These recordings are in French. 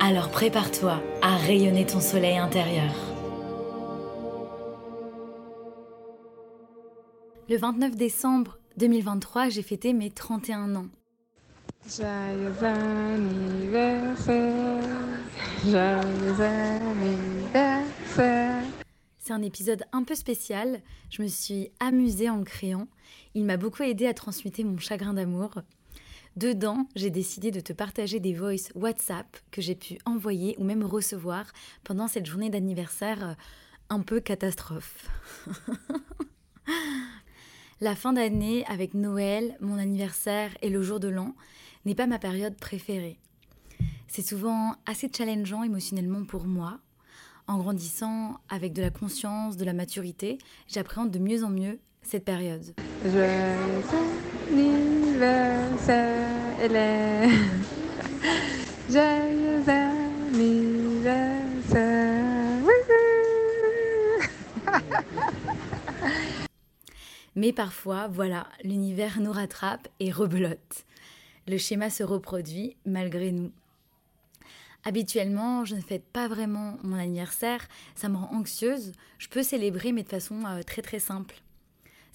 Alors prépare-toi à rayonner ton soleil intérieur. Le 29 décembre 2023, j'ai fêté mes 31 ans. Joyeux anniversaire, joyeux anniversaire. C'est un épisode un peu spécial, je me suis amusée en le créant. Il m'a beaucoup aidé à transmuter mon chagrin d'amour. Dedans, j'ai décidé de te partager des voices WhatsApp que j'ai pu envoyer ou même recevoir pendant cette journée d'anniversaire euh, un peu catastrophe. La fin d'année avec Noël, mon anniversaire et le jour de l'an n'est pas ma période préférée. C'est souvent assez challengeant émotionnellement pour moi. En grandissant avec de la conscience, de la maturité, j'appréhende de mieux en mieux cette période. Joyeux anniversaire, Mais parfois, voilà, l'univers nous rattrape et rebelote. Le schéma se reproduit malgré nous. Habituellement, je ne fête pas vraiment mon anniversaire, ça me rend anxieuse. Je peux célébrer, mais de façon euh, très très simple.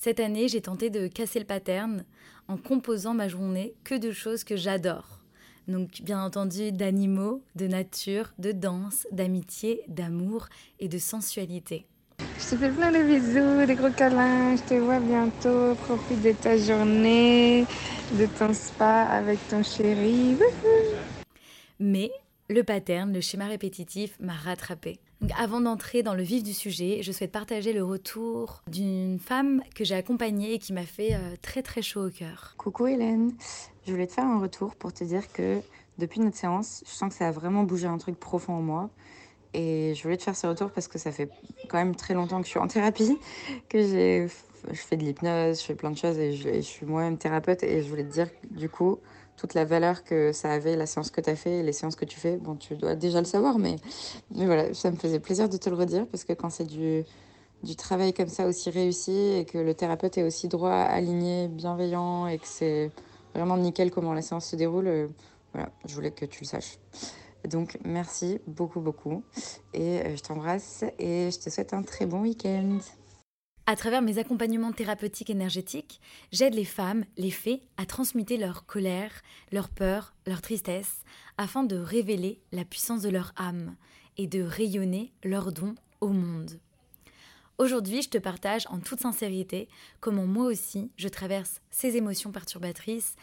Cette année, j'ai tenté de casser le pattern en composant ma journée que de choses que j'adore. Donc, bien entendu, d'animaux, de nature, de danse, d'amitié, d'amour et de sensualité. Je te fais plein de bisous, des gros câlins. Je te vois bientôt. Profite de ta journée, de ton spa avec ton chéri. Mais le pattern, le schéma répétitif m'a rattrapé. Donc avant d'entrer dans le vif du sujet, je souhaite partager le retour d'une femme que j'ai accompagnée et qui m'a fait euh, très très chaud au cœur. Coucou Hélène, je voulais te faire un retour pour te dire que depuis notre séance, je sens que ça a vraiment bougé un truc profond en moi. Et je voulais te faire ce retour parce que ça fait quand même très longtemps que je suis en thérapie, que j'ai, je fais de l'hypnose, je fais plein de choses et je, et je suis moi-même thérapeute. Et je voulais te dire du coup toute la valeur que ça avait, la séance que tu as fait les séances que tu fais. Bon, tu dois déjà le savoir, mais, mais voilà, ça me faisait plaisir de te le redire parce que quand c'est du, du travail comme ça aussi réussi et que le thérapeute est aussi droit, aligné, bienveillant et que c'est vraiment nickel comment la séance se déroule, euh, voilà, je voulais que tu le saches. Donc merci beaucoup beaucoup et euh, je t'embrasse et je te souhaite un très bon week-end. À travers mes accompagnements thérapeutiques énergétiques, j'aide les femmes, les fées, à transmuter leur colère, leur peur, leur tristesse, afin de révéler la puissance de leur âme et de rayonner leurs dons au monde. Aujourd'hui, je te partage en toute sincérité comment moi aussi je traverse ces émotions perturbatrices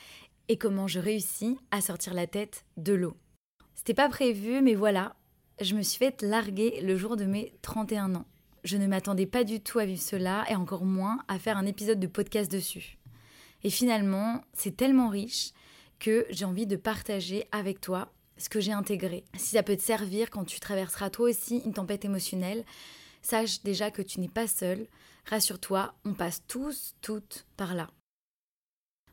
et comment je réussis à sortir la tête de l'eau. C'était pas prévu, mais voilà, je me suis fait larguer le jour de mes 31 ans. Je ne m'attendais pas du tout à vivre cela et encore moins à faire un épisode de podcast dessus. Et finalement, c'est tellement riche que j'ai envie de partager avec toi ce que j'ai intégré. Si ça peut te servir quand tu traverseras toi aussi une tempête émotionnelle, sache déjà que tu n'es pas seul. Rassure-toi, on passe tous, toutes par là.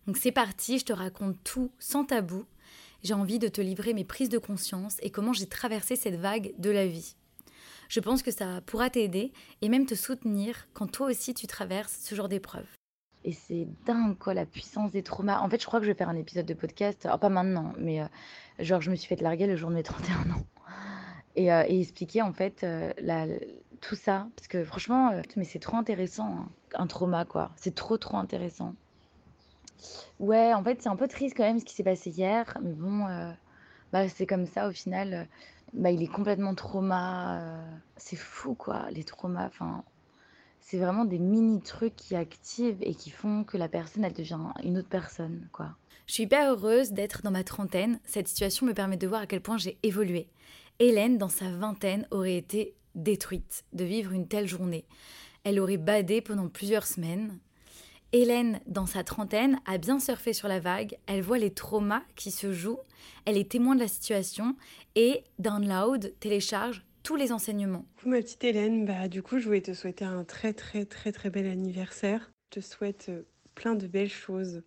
Donc c'est parti, je te raconte tout sans tabou. J'ai envie de te livrer mes prises de conscience et comment j'ai traversé cette vague de la vie. Je pense que ça pourra t'aider et même te soutenir quand toi aussi tu traverses ce genre d'épreuve. Et c'est dingue quoi la puissance des traumas. En fait, je crois que je vais faire un épisode de podcast, alors pas maintenant, mais euh, genre je me suis fait larguer le jour de mes 31 ans. Et, euh, et expliquer en fait euh, tout ça. Parce que franchement, mais c'est trop intéressant, hein, un trauma quoi. C'est trop trop intéressant. Ouais, en fait, c'est un peu triste quand même ce qui s'est passé hier, mais bon, bah, c'est comme ça au final. Bah, il est complètement trauma. euh, c'est fou quoi, les traumas. Enfin, c'est vraiment des mini trucs qui activent et qui font que la personne elle devient une autre personne quoi. Je suis hyper heureuse d'être dans ma trentaine. Cette situation me permet de voir à quel point j'ai évolué. Hélène, dans sa vingtaine, aurait été détruite de vivre une telle journée. Elle aurait badé pendant plusieurs semaines. Hélène, dans sa trentaine, a bien surfé sur la vague, elle voit les traumas qui se jouent, elle est témoin de la situation et download, télécharge tous les enseignements. Ma petite Hélène, bah, du coup, je voulais te souhaiter un très très très très bel anniversaire. Je te souhaite euh, plein de belles choses,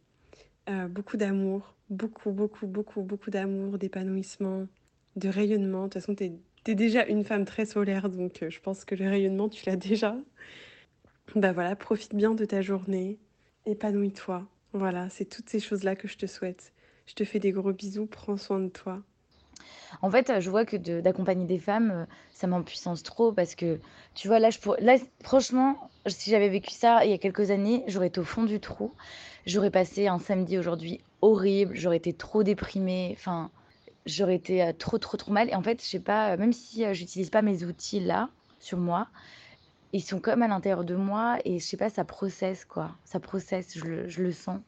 euh, beaucoup d'amour, beaucoup beaucoup beaucoup beaucoup d'amour, d'épanouissement, de rayonnement. De toute façon, tu es, déjà une femme très solaire, donc euh, je pense que le rayonnement, tu l'as déjà. Bah voilà, profite bien de ta journée, épanouis-toi. Voilà, c'est toutes ces choses-là que je te souhaite. Je te fais des gros bisous, prends soin de toi. En fait, je vois que d'accompagner des femmes, euh, ça m'empuissance trop parce que, tu vois, là, je là, franchement, si j'avais vécu ça il y a quelques années, j'aurais été au fond du trou. J'aurais passé un samedi aujourd'hui horrible, j'aurais été trop déprimée, enfin, j'aurais été euh, trop, trop, trop mal. Et en fait, je sais pas, même si euh, j'utilise pas mes outils là, sur moi, ils sont comme à l'intérieur de moi et je sais pas, ça processe quoi. Ça processe, je le, sens.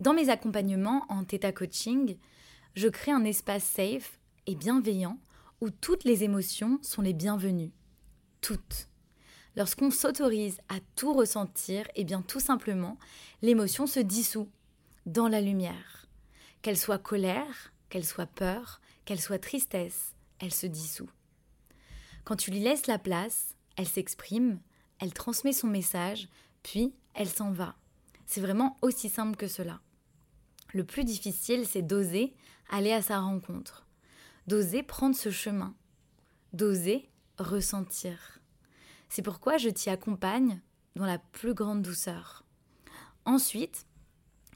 Dans mes accompagnements en Theta Coaching, je crée un espace safe et bienveillant où toutes les émotions sont les bienvenues. Toutes. Lorsqu'on s'autorise à tout ressentir, et eh bien tout simplement, l'émotion se dissout dans la lumière. Qu'elle soit colère, qu'elle soit peur, qu'elle soit tristesse, elle se dissout. Quand tu lui laisses la place, elle s'exprime, elle transmet son message, puis elle s'en va. C'est vraiment aussi simple que cela. Le plus difficile, c'est d'oser aller à sa rencontre, d'oser prendre ce chemin, d'oser ressentir. C'est pourquoi je t'y accompagne dans la plus grande douceur. Ensuite,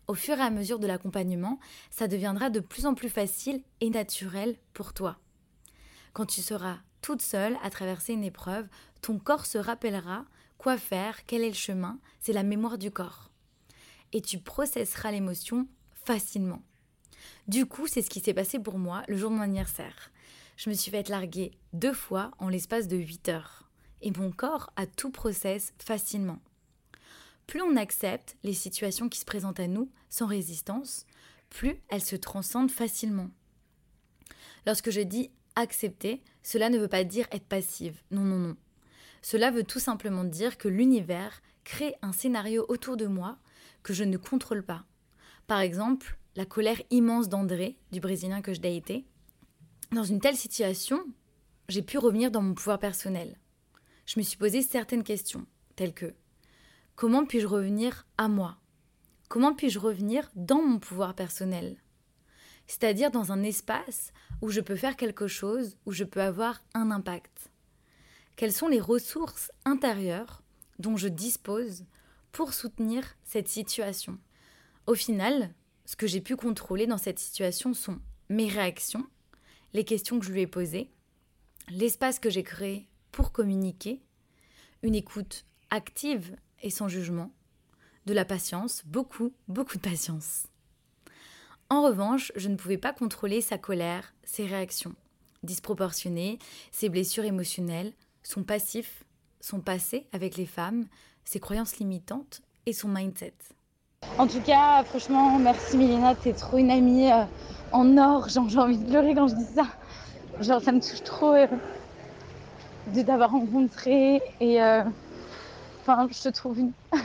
au fur et à mesure de l'accompagnement, ça deviendra de plus en plus facile et naturel pour toi. Quand tu seras toute seule à traverser une épreuve, ton corps se rappellera quoi faire, quel est le chemin, c'est la mémoire du corps. Et tu processeras l'émotion facilement. Du coup, c'est ce qui s'est passé pour moi le jour de mon anniversaire. Je me suis fait larguer deux fois en l'espace de 8 heures. Et mon corps a tout process facilement. Plus on accepte les situations qui se présentent à nous sans résistance, plus elles se transcendent facilement. Lorsque je dis accepter, cela ne veut pas dire être passive. Non, non, non. Cela veut tout simplement dire que l'univers crée un scénario autour de moi que je ne contrôle pas. Par exemple, la colère immense d'André, du Brésilien que je été. Dans une telle situation, j'ai pu revenir dans mon pouvoir personnel. Je me suis posé certaines questions, telles que comment puis-je revenir à moi? Comment puis-je revenir dans mon pouvoir personnel? C'est-à-dire dans un espace où je peux faire quelque chose, où je peux avoir un impact. Quelles sont les ressources intérieures dont je dispose pour soutenir cette situation? Au final, ce que j'ai pu contrôler dans cette situation sont mes réactions, les questions que je lui ai posées, l'espace que j'ai créé pour communiquer, une écoute active et sans jugement, de la patience, beaucoup, beaucoup de patience. En revanche, je ne pouvais pas contrôler sa colère, ses réactions disproportionnées, ses blessures émotionnelles, son passif, son passé avec les femmes, ses croyances limitantes et son mindset. En tout cas, franchement, merci Milena, t'es trop une amie euh, en or. J'ai envie de pleurer quand je dis ça. Genre, ça me touche trop euh, de t'avoir rencontré et euh, enfin, je te trouve une.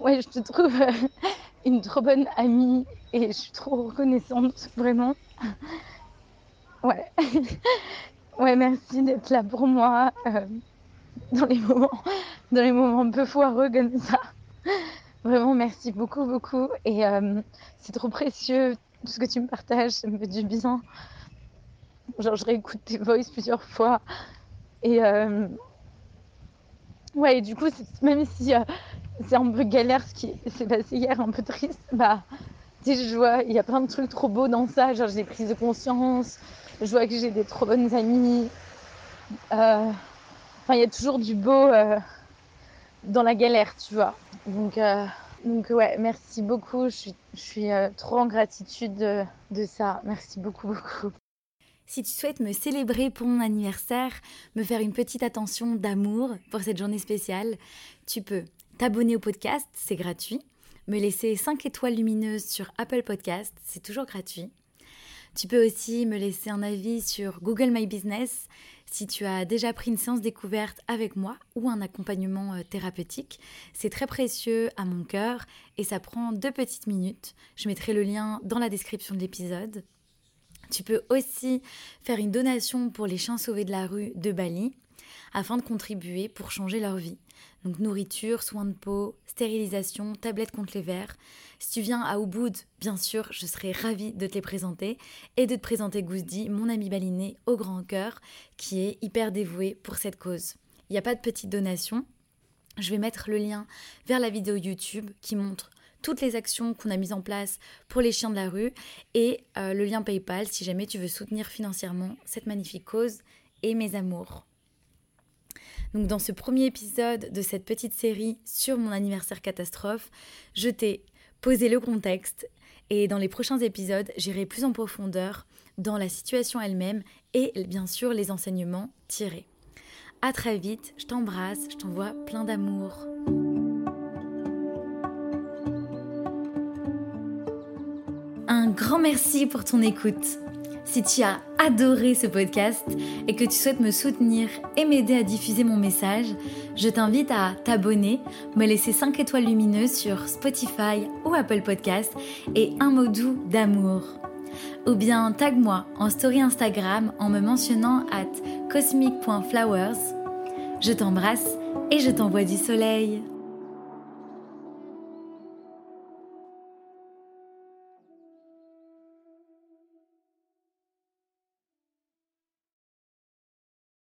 ouais, je te trouve une trop bonne amie et je suis trop reconnaissante, vraiment. Ouais. ouais, merci d'être là pour moi dans les moments, dans les moments un peu foireux comme ça. Vraiment, merci beaucoup, beaucoup. Et euh, c'est trop précieux tout ce que tu me partages, ça me fait du bien. Genre, je réécoute tes voices plusieurs fois. Et euh, ouais, du coup, même si euh, c'est un peu galère ce qui s'est passé hier, un peu triste, bah, tu je vois, il y a plein de trucs trop beaux dans ça. Genre, j'ai prise de conscience. Je vois que j'ai des trop bonnes amies. Euh, il y a toujours du beau euh, dans la galère, tu vois. Donc, euh, donc ouais, merci beaucoup. Je suis, euh, trop en gratitude de, de ça. Merci beaucoup, beaucoup. Si tu souhaites me célébrer pour mon anniversaire, me faire une petite attention d'amour pour cette journée spéciale, tu peux t'abonner au podcast, c'est gratuit. Me laisser 5 étoiles lumineuses sur Apple Podcast, c'est toujours gratuit. Tu peux aussi me laisser un avis sur Google My Business, si tu as déjà pris une séance découverte avec moi ou un accompagnement euh, thérapeutique. C'est très précieux à mon cœur et ça prend deux petites minutes. Je mettrai le lien dans la description de l'épisode. Tu peux aussi faire une donation pour les chiens sauvés de la rue de Bali afin de contribuer pour changer leur vie. Donc nourriture, soins de peau, stérilisation, tablette contre les vers. Si tu viens à Ubud, bien sûr, je serai ravie de te les présenter et de te présenter Gouzdi, mon ami baliné au grand cœur, qui est hyper dévoué pour cette cause. Il n'y a pas de petite donation. Je vais mettre le lien vers la vidéo YouTube qui montre toutes les actions qu'on a mises en place pour les chiens de la rue et euh, le lien PayPal si jamais tu veux soutenir financièrement cette magnifique cause et mes amours. Donc dans ce premier épisode de cette petite série sur mon anniversaire catastrophe, je t'ai posé le contexte et dans les prochains épisodes, j'irai plus en profondeur dans la situation elle-même et bien sûr les enseignements tirés. À très vite, je t'embrasse, je t'envoie plein d'amour. Un grand merci pour ton écoute. Si tu as adoré ce podcast et que tu souhaites me soutenir et m'aider à diffuser mon message, je t'invite à t'abonner, me laisser 5 étoiles lumineuses sur Spotify ou Apple Podcast et un mot doux d'amour. Ou bien tag-moi en story Instagram en me mentionnant at cosmic.flowers. Je t'embrasse et je t'envoie du soleil.